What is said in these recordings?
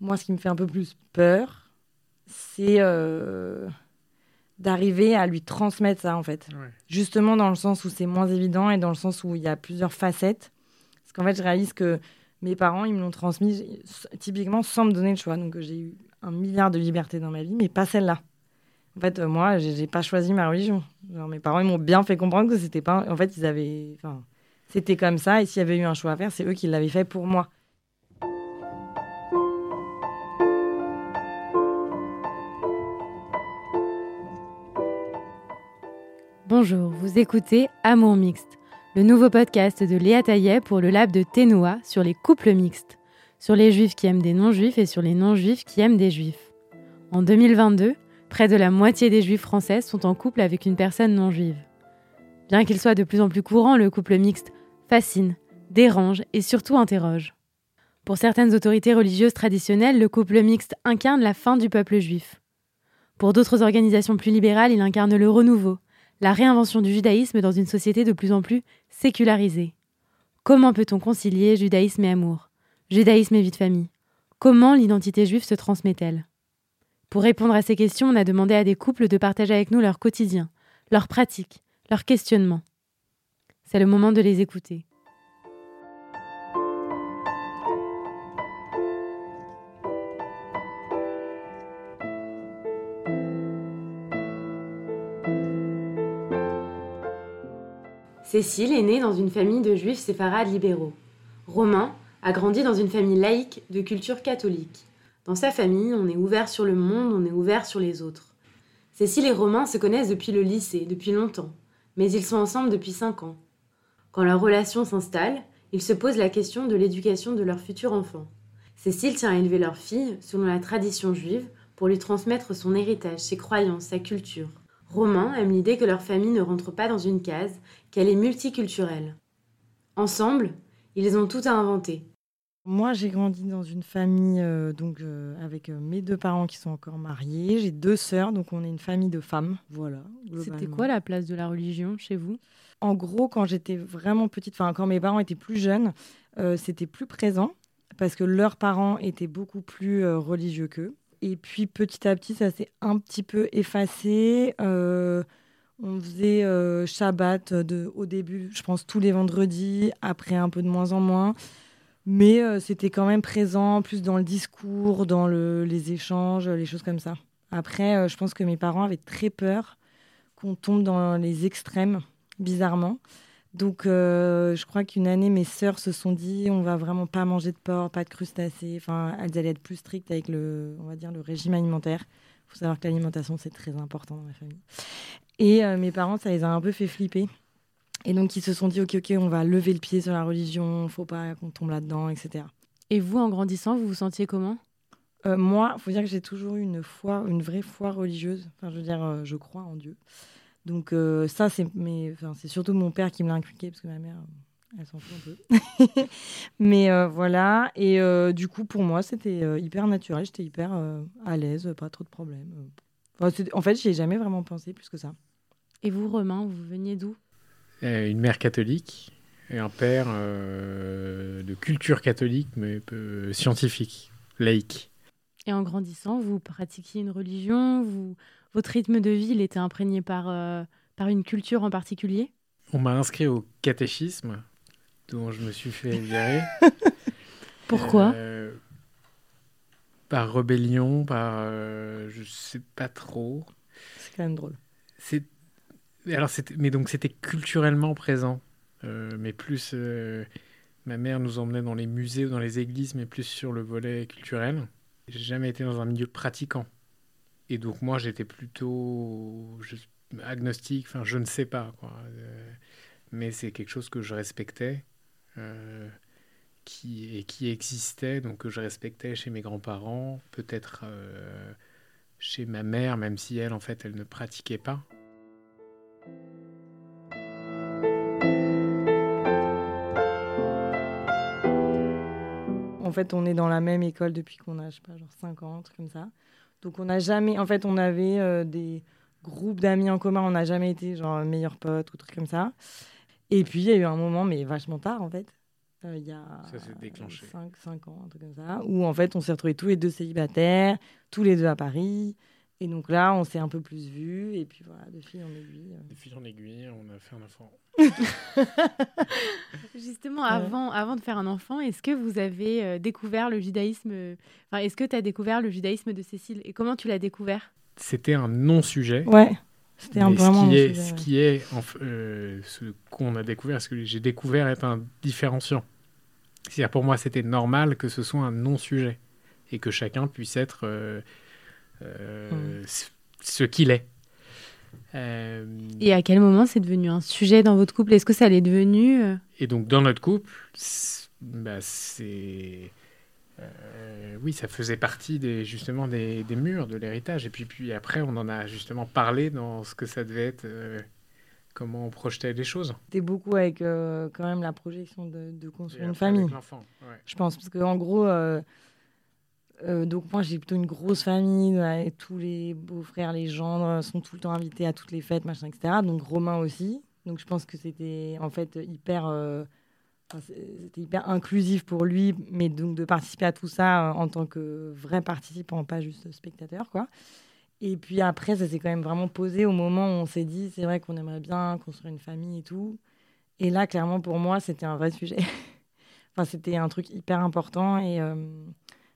Moi, ce qui me fait un peu plus peur, c'est euh, d'arriver à lui transmettre ça, en fait. Justement, dans le sens où c'est moins évident et dans le sens où il y a plusieurs facettes. Parce qu'en fait, je réalise que mes parents, ils me l'ont transmis typiquement sans me donner le choix. Donc, j'ai eu un milliard de libertés dans ma vie, mais pas celle-là. En fait, euh, moi, j'ai pas choisi ma religion. Genre, mes parents, ils m'ont bien fait comprendre que c'était pas. En fait, ils avaient. Enfin, c'était comme ça. Et s'il y avait eu un choix à faire, c'est eux qui l'avaient fait pour moi. Bonjour, vous écoutez Amour Mixte, le nouveau podcast de Léa Taillet pour le lab de Ténoa sur les couples mixtes, sur les juifs qui aiment des non-juifs et sur les non-juifs qui aiment des juifs. En 2022, près de la moitié des juifs françaises sont en couple avec une personne non-juive. Bien qu'il soit de plus en plus courant, le couple mixte fascine, dérange et surtout interroge. Pour certaines autorités religieuses traditionnelles, le couple mixte incarne la fin du peuple juif. Pour d'autres organisations plus libérales, il incarne le renouveau, la réinvention du judaïsme dans une société de plus en plus sécularisée. Comment peut-on concilier judaïsme et amour? Judaïsme et vie de famille Comment l'identité juive se transmet-elle? Pour répondre à ces questions, on a demandé à des couples de partager avec nous leur quotidien, leurs pratiques, leurs questionnements. C'est le moment de les écouter. Cécile est née dans une famille de juifs séfarades libéraux. Romain a grandi dans une famille laïque de culture catholique. Dans sa famille, on est ouvert sur le monde, on est ouvert sur les autres. Cécile et Romain se connaissent depuis le lycée, depuis longtemps, mais ils sont ensemble depuis 5 ans. Quand leur relation s'installe, ils se posent la question de l'éducation de leur futur enfant. Cécile tient à élever leur fille selon la tradition juive pour lui transmettre son héritage, ses croyances, sa culture. Romain aime l'idée que leur famille ne rentre pas dans une case, qu'elle est multiculturelle. Ensemble, ils ont tout à inventer. Moi, j'ai grandi dans une famille euh, donc euh, avec euh, mes deux parents qui sont encore mariés. J'ai deux sœurs, donc on est une famille de femmes. Voilà. C'était quoi la place de la religion chez vous? En gros, quand j'étais vraiment petite, enfin quand mes parents étaient plus jeunes, c'était plus présent parce que leurs parents étaient beaucoup plus religieux qu'eux. Et puis petit à petit, ça s'est un petit peu effacé. Euh, on faisait euh, Shabbat de, au début, je pense tous les vendredis, après un peu de moins en moins. Mais euh, c'était quand même présent, plus dans le discours, dans le, les échanges, les choses comme ça. Après, je pense que mes parents avaient très peur qu'on tombe dans les extrêmes, bizarrement. Donc, euh, je crois qu'une année, mes sœurs se sont dit, on va vraiment pas manger de porc, pas de crustacés. Enfin, elles allaient être plus strictes avec le, on va dire, le régime alimentaire. Il faut savoir que l'alimentation, c'est très important dans ma famille. Et euh, mes parents, ça les a un peu fait flipper. Et donc, ils se sont dit, ok, ok, on va lever le pied sur la religion, faut pas qu'on tombe là-dedans, etc. Et vous, en grandissant, vous vous sentiez comment? Euh, Moi, il faut dire que j'ai toujours eu une foi, une vraie foi religieuse. Enfin, je veux dire, je crois en Dieu. Donc euh, ça, c'est c'est surtout mon père qui me l'a inculqué, parce que ma mère, elle s'en fout un peu. mais euh, voilà, et euh, du coup, pour moi, c'était hyper naturel, j'étais hyper à l'aise, pas trop de problèmes. en fait, j'y ai jamais vraiment pensé plus que ça. Et vous, Romain, vous veniez d'où? Une mère catholique et un père de culture catholique, mais scientifique, laïque. Et en grandissant, vous pratiquiez une religion, vous votre rythme de vie, il était imprégné par, euh, par une culture en particulier? On m'a inscrit au catéchisme, dont je me suis fait virer. Pourquoi? Euh, Par rébellion, par... Euh, je sais pas trop. C'est quand même drôle. C'est... Alors, mais donc c'était culturellement présent, mais plus... ma mère nous emmenait dans les musées ou dans les églises, mais plus sur le volet culturel. J'ai jamais été dans un milieu pratiquant. Et donc moi j'étais plutôt agnostique, enfin je ne sais pas quoi. Euh, mais c'est quelque chose que je respectais euh, qui, et qui existait, donc que je respectais chez mes grands-parents, peut-être euh, chez ma mère, même si elle en fait elle ne pratiquait pas. En fait, on est dans la même école depuis qu'on a, je sais pas, genre 5 ans, comme ça. Donc on n'a jamais, en fait, on avait euh, des groupes d'amis en commun, on n'a jamais été genre meilleurs potes ou trucs comme ça. Et puis il y a eu un moment, mais vachement tard en fait, euh, il y a Ça s'est déclenché. 5, 5 ans, un truc comme ça, où en fait on s'est retrouvés tous les deux célibataires, tous les deux à Paris. Et donc là, on s'est un peu plus vus, et puis voilà, de fil en aiguille. euh. De fil en aiguille, on a fait un enfant. Justement, Ouais. avant, avant de faire un enfant, est-ce que vous avez euh, découvert le judaïsme euh, Enfin, est-ce que tu as découvert le judaïsme de Cécile? Et comment tu l'as découvert? C'était un non-sujet. Ouais, c'était un vraiment. ce qui est, sujet, ce ouais. qui est en f- euh, ce qu'on a découvert, ce que j'ai découvert est un différenciant. C'est-à-dire pour moi, c'était normal que ce soit un non-sujet et que chacun puisse être euh, Mm. ce- qu'il est. Euh, Et à quel moment c'est devenu un sujet dans votre couple? Est-ce que ça l'est devenu euh, Et donc dans notre couple, c'est- bah, c'est euh, oui, ça faisait partie des justement des, des murs de l'héritage. Et puis puis après, on en a justement parlé dans ce que ça devait être, euh, comment on projetait les choses. C'était beaucoup avec euh, quand même la projection de, de Et construire une famille. ouais. je pense. Parce qu'en gros, euh, euh, donc moi j'ai plutôt une grosse famille, ouais, et tous les beaux-frères, les gendres sont tout le temps invités à toutes les fêtes, machin, etc. Donc Romain aussi. Donc je pense que c'était en fait hyper, euh, c'était hyper inclusif pour lui, mais donc de participer à tout ça euh, en tant que vrai participant, pas juste spectateur, quoi. Et puis après, ça s'est quand même vraiment posé au moment où on s'est dit, c'est vrai qu'on aimerait bien construire une famille et tout. Et là, clairement, pour moi, c'était un vrai sujet. Enfin, c'était un truc hyper important et euh,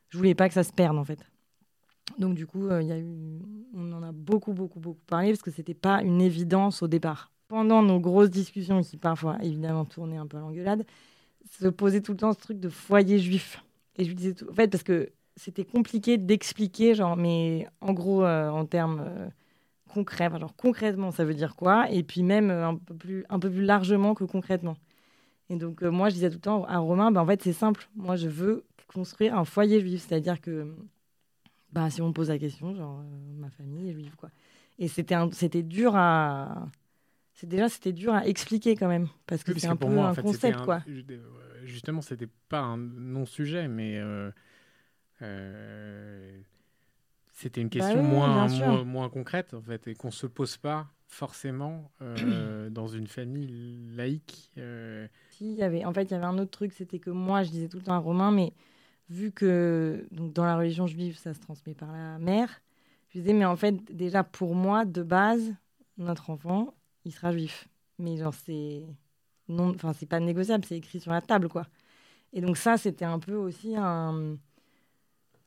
je voulais pas que ça se perde en fait. Donc du coup, euh, il y a eu, on en a beaucoup, beaucoup, beaucoup parlé parce que c'était pas une évidence au départ. Pendant nos grosses discussions qui parfois évidemment tournaient un peu à l'engueulade, se posait tout le temps ce truc de foyer juif. Et je lui disais tout, en fait parce que c'était compliqué d'expliquer genre, mais en gros euh, en termes euh, concrets, genre concrètement ça veut dire quoi, et puis même un peu plus, un peu plus largement que concrètement. Et donc, moi, je disais tout le temps à Romain, bah, en fait, c'est simple. Moi, je veux construire un foyer juif. C'est-à-dire que, bah, si on me pose la question, genre, euh, ma famille est juive, quoi. Et c'était, un- c'était dur à. C'est déjà, c'était dur à expliquer quand même. Parce que Oui, c'est un peu moi, un fait, concept, un- quoi. euh, Justement, c'était pas un non-sujet, mais euh, euh, c'était une Bah question oui, moins, moins, moins concrète, en fait, et qu'on se pose pas forcément dans une famille laïque. Si, y avait, en fait, il y avait un autre truc, c'était que moi, je disais tout le temps à Romain, mais vu que donc, dans la religion juive, ça se transmet par la mère, je disais, mais en fait, déjà, pour moi, de base, notre enfant, il sera juif. Mais genre, c'est non, enfin, c'est pas négociable, c'est écrit sur la table, quoi. Et donc ça, c'était un peu aussi un...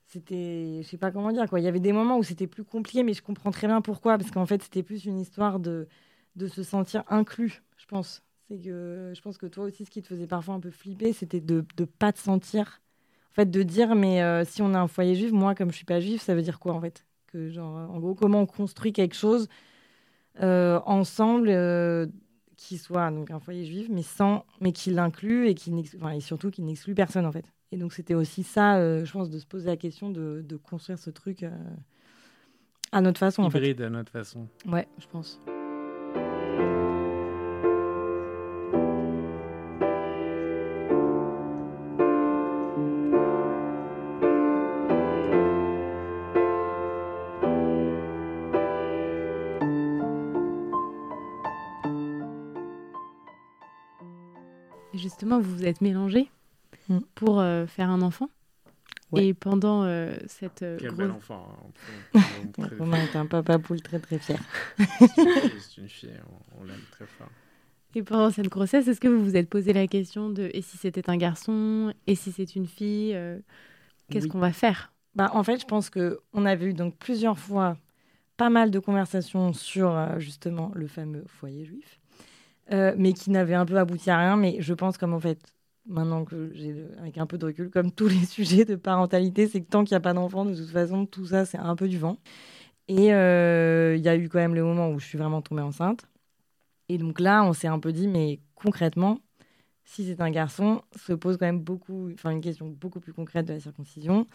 C'était, je sais pas comment dire, quoi. Il y avait des moments où c'était plus compliqué, mais je comprends très bien pourquoi, parce qu'en fait, c'était plus une histoire de, de se sentir inclus, je pense. C'est que je pense que toi aussi, ce qui te faisait parfois un peu flipper, c'était de ne pas te sentir. Fait, de dire, mais euh, si on a un foyer juif, moi, comme je suis pas juif, ça veut dire quoi, en fait? Que, genre, euh, En gros, comment on construit quelque chose euh, ensemble qui soit donc un foyer juif, mais, sans, mais qui l'inclut et, qui enfin, et surtout qui n'exclut personne, en fait. Et donc, c'était aussi ça, je pense, de se poser la question de, de construire ce truc à notre façon, en fait. hybride à notre façon. Ouais, je pense. Justement, vous vous êtes mélangés Mm. pour euh, faire un enfant. Ouais. Et pendant euh, cette euh, Quel grosse- bel enfant. hein. On peut- on peut- on Romain est un papa poule très très fier. C'est une fille, on, on l'aime très fort. Et pendant cette grossesse, est-ce que vous vous êtes posé la question de et si c'était un garçon et si c'est une fille euh, Qu'est-ce Oui. qu'on va faire? Bah, en fait, je pense que on avait eu donc plusieurs fois pas mal de conversations sur euh, justement le fameux foyer juif, euh, mais qui n'avaient un peu abouti à rien. Mais je pense comme en fait, maintenant que j'ai avec un peu de recul, comme tous les sujets de parentalité, c'est que tant qu'il n'y a pas d'enfant, de toute façon, tout ça c'est un peu du vent. Et euh, il y a eu quand même le moment où je suis vraiment tombée enceinte. Et donc là, on s'est un peu dit, mais concrètement, si c'est un garçon, se pose quand même beaucoup, enfin une question beaucoup plus concrète de la circoncision.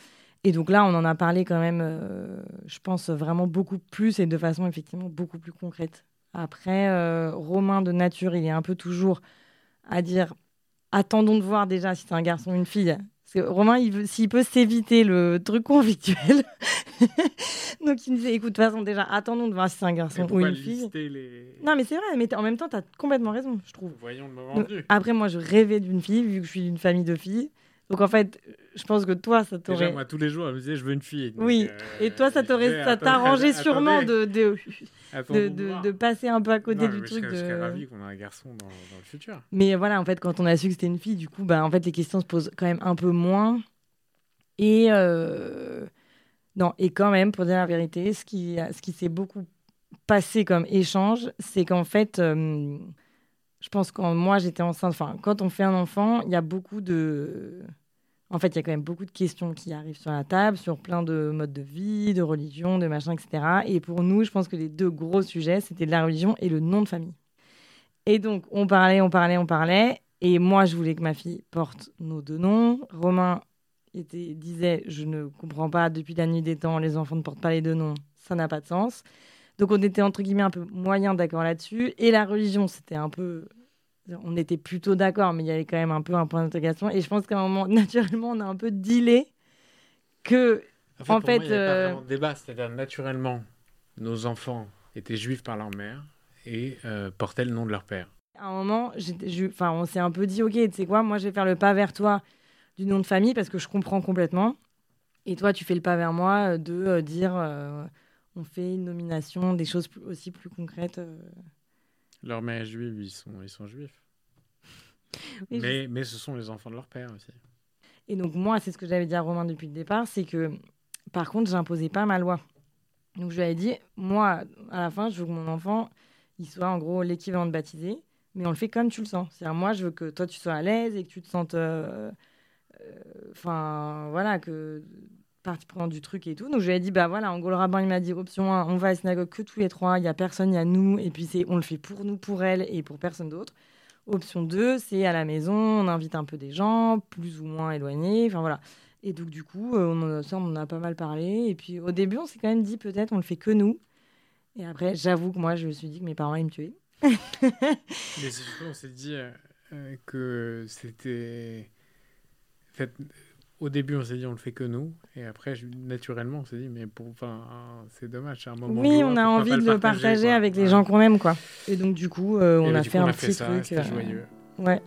Et donc là, on en a parlé quand même, euh, je pense, vraiment beaucoup plus et de façon effectivement beaucoup plus concrète. Après, euh, Romain de nature, il est un peu toujours à dire attendons de voir déjà si c'est un garçon ou une fille. Parce que Romain, s'il peut s'éviter le truc conflictuel, donc il me disait, écoute, de toute façon, déjà, attendons de voir si c'est un garçon ou une fille. les... Non, mais c'est vrai, mais en même temps, tu as complètement raison, je trouve. Voyons le moment Donc, après, moi, je rêvais d'une fille, vu que je suis d'une famille de filles. Donc, en fait, je pense que toi, ça Déjà, t'aurait. moi, tous les jours, elle me disait, je veux une fille. Donc, Oui, euh, Et toi, ça t'aurait, ça t'arrangeait sûrement attendez, de, de, de, passer un peu à côté Non, du mais truc. Je serais, serais de... ravi qu'on ait un garçon dans, dans le futur. Mais voilà, en fait, quand on a su que c'était une fille, du coup, bah, en fait, les questions se posent quand même un peu moins. Et euh, non, et quand même, pour dire la vérité, ce qui, ce qui s'est beaucoup passé comme échange, c'est qu'en fait, euh, je pense que quand moi j'étais enceinte, enfin, quand on fait un enfant, il y a beaucoup de. En fait, il y a quand même beaucoup de questions qui arrivent sur la table, sur plein de modes de vie, de religion, de machin, etc. Et pour nous, je pense que les deux gros sujets, c'était la religion et le nom de famille. Et donc, on parlait, on parlait, on parlait. Et moi, je voulais que ma fille porte nos deux noms. Romain était, disait Je ne comprends pas, depuis la nuit des temps, les enfants ne portent pas les deux noms. Ça n'a pas de sens. Donc, on était entre guillemets un peu moyen d'accord là-dessus. Et la religion, c'était un peu. On était plutôt d'accord, mais il y avait quand même un peu un point d'interrogation. Et je pense qu'à un moment, naturellement, on a un peu dealé que. En En pour fait, moi, il y avait pas euh, débat. C'est-à-dire, naturellement, nos enfants étaient juifs par leur mère et euh, portaient le nom de leur père. À un moment, je- enfin, on s'est un peu dit, ok, tu sais quoi, moi je vais faire le pas vers toi du nom de famille parce que je comprends complètement. Et toi, tu fais le pas vers moi euh, de euh, dire, on fait une nomination, des choses plus- aussi plus concrètes. Euh. Leur mère est juive, ils sont, ils sont juifs. Oui, je mais, mais ce sont les enfants de leur père aussi. Et donc moi, c'est ce que j'avais dit à Romain depuis le départ, c'est que par contre, j'imposais pas ma loi. Donc je lui avais dit, moi, à la fin, je veux que mon enfant, il soit en gros l'équivalent de baptisé, mais on le fait comme tu le sens. C'est-à-dire moi, je veux que toi, tu sois à l'aise et que tu te sentes, euh, euh, enfin, voilà, que partie prenante du truc et tout. Donc je lui ai dit, bah voilà, en gros, le rabbin, il m'a dit, option 1, on va à la synagogue que tous les trois, il y a personne, il y a nous, et puis c'est, on le fait pour nous, pour elle et pour personne d'autre. Option 2, c'est à la maison, on invite un peu des gens, plus ou moins éloignés, enfin voilà. Et donc, du coup, euh, on en a, ça, on en a pas mal parlé. Et puis, au début, on s'est quand même dit, peut-être, on le fait que nous. Et après, j'avoue que moi, je me suis dit que mes parents, ils me tuaient. Mais c'est surtout, on s'est dit euh, euh, que c'était. En fait, au début, on s'est dit on le fait que nous. Et après, je- naturellement, on s'est dit, mais pour... enfin, c'est dommage, c'est un moment. oui, on a envie de le partager avec les Ouais. gens qu'on aime, quoi. Et donc, du coup, euh, on a du fait coup, on un a fait petit ça, truc. Euh, joyeux. Ouais.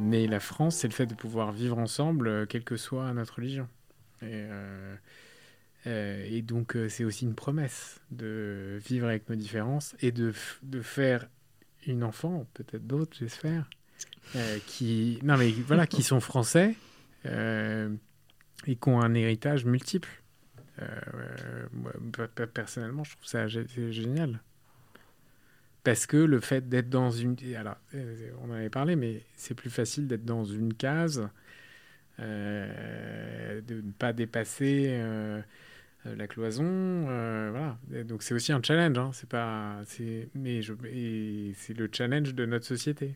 Mais la France, c'est le fait de pouvoir vivre ensemble, euh, quelle que soit notre religion. Et, euh, et donc, euh, c'est aussi une promesse de vivre avec nos différences et de, de faire une enfant, peut-être d'autres, j'espère, euh, qui, non, mais voilà, qui sont français et qui ont un héritage multiple. Moi, pe- pe- personnellement, je trouve ça génial. Parce que le fait d'être dans une... Alors, on en avait parlé, mais c'est plus facile d'être dans une case, de ne pas dépasser la cloison. euh, voilà. Donc c'est aussi un challenge. Hein. C'est pas... c'est- Mais c'est le challenge de notre société.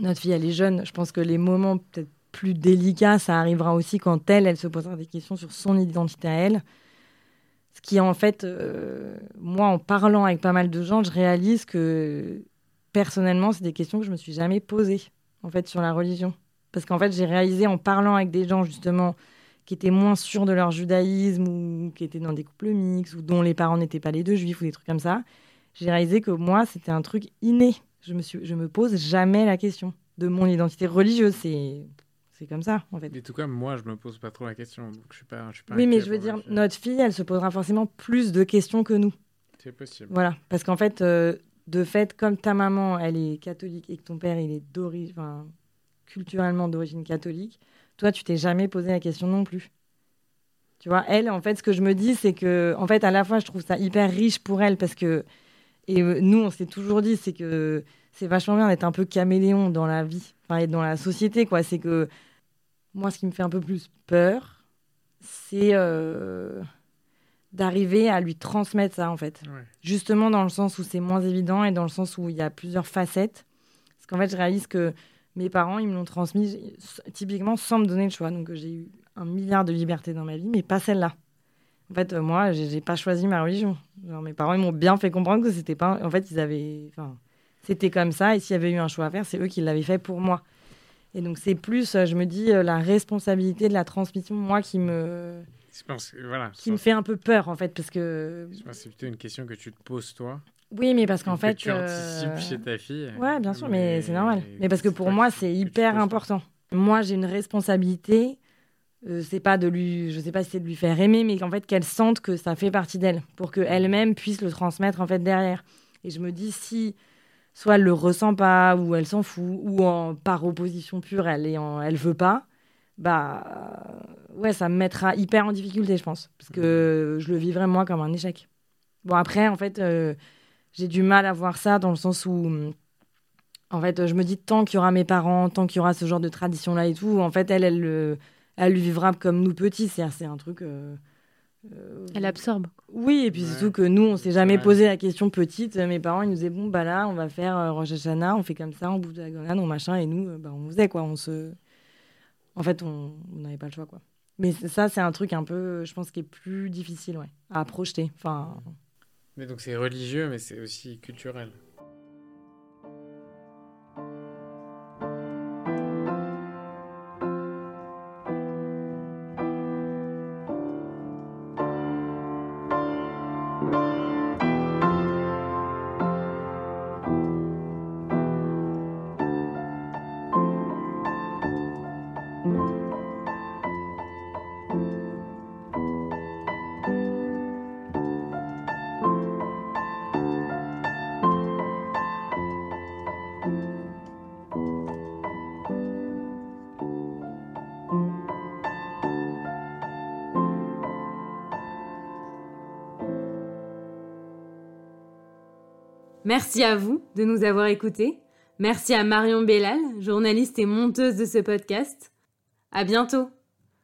Notre fille, elle est jeune. Je pense que les moments peut-être plus délicats, ça arrivera aussi quand elle, elle se posera des questions sur son identité à elle. Ce qui, en fait, euh, moi, en parlant avec pas mal de gens, je réalise que personnellement, c'est des questions que je me suis jamais posées, en fait, sur la religion. Parce qu'en fait, j'ai réalisé en parlant avec des gens, justement, qui étaient moins sûrs de leur judaïsme ou qui étaient dans des couples mixtes ou dont les parents n'étaient pas les deux juifs ou des trucs comme ça, j'ai réalisé que moi, c'était un truc inné. Je me, suis, je me pose jamais la question de mon identité religieuse. C'est, c'est comme ça, en fait. Mais en tout cas, moi, je me pose pas trop la question. Donc je suis pas, je suis pas Oui, mais je veux dire, notre fille, elle se posera forcément plus de questions que nous. C'est possible. Voilà. Parce qu'en fait, euh, de fait, comme ta maman, elle est catholique et que ton père, il est d'origine, culturellement d'origine catholique, toi, tu t'es jamais posé la question non plus. Tu vois, elle, en fait, ce que je me dis, c'est que, en fait, à la fois, je trouve ça hyper riche pour elle parce que, et euh, nous, on s'est toujours dit, c'est que c'est vachement bien d'être un peu caméléon dans la vie, enfin, et dans la société, quoi. C'est que, moi, ce qui me fait un peu plus peur, c'est euh, d'arriver à lui transmettre ça, en fait Ouais. justement dans le sens où c'est moins évident et dans le sens où il y a plusieurs facettes. Parce qu'en fait, je réalise que mes parents, ils me l'ont transmis typiquement sans me donner le choix. Donc j'ai eu un milliard de libertés dans ma vie, mais pas celle-là. En fait, euh, moi, j'ai pas choisi ma religion. Genre, mes parents, ils m'ont bien fait comprendre que c'était pas. En fait, ils avaient. Enfin, c'était comme ça. Et s'il y avait eu un choix à faire, c'est eux qui l'avaient fait pour moi. Et donc, c'est plus, euh, je me dis, euh, la responsabilité de la transmission, moi, qui me, Je pense voilà. qui me fait un peu peur, en fait, parce que. Je pense que c'est plutôt une question que tu te poses toi. Oui, mais parce qu'en que fait. tu euh, anticipes chez ta fille. Ouais, bien sûr, mais, c'est normal. Mais parce que pour moi, c'est hyper important. Moi, j'ai une responsabilité. euh, c'est pas de lui, je sais pas si c'est de lui faire aimer, mais qu'en fait qu'elle sente que ça fait partie d'elle, pour qu'elle-même puisse le transmettre en fait derrière. Et je me dis si soit elle le ressent pas, ou elle s'en fout, ou en, par opposition pure, elle est en, elle veut pas, bah ouais, ça me mettra hyper en difficulté, je pense, parce que je le vivrais moi comme un échec. Bon après, en fait, euh, j'ai du mal à voir ça dans le sens où en fait, je me dis tant qu'il y aura mes parents, tant qu'il y aura ce genre de tradition là et tout, en fait, elle, elle, le- elle le vivra comme nous petits. C'est c'est un truc. euh, euh, Elle absorbe. Oui, et puis Ouais. surtout que nous, on s'est jamais Ouais. posé la question petite. Mes parents, ils nous disaient bon, bah là, on va faire euh, Rosh Hashanah, on fait comme ça, on bouffe de la grenade, on machin, et nous, euh, bah, on faisait quoi. On se. En fait, on n'avait pas le choix, quoi. Mais ça, c'est un truc un peu, je pense, qui est plus difficile, ouais, à projeter. Enfin, Mais donc c'est religieux, mais c'est aussi culturel. Merci à vous de nous avoir écoutés. Merci à Marion Bellal, journaliste et monteuse de ce podcast. À bientôt!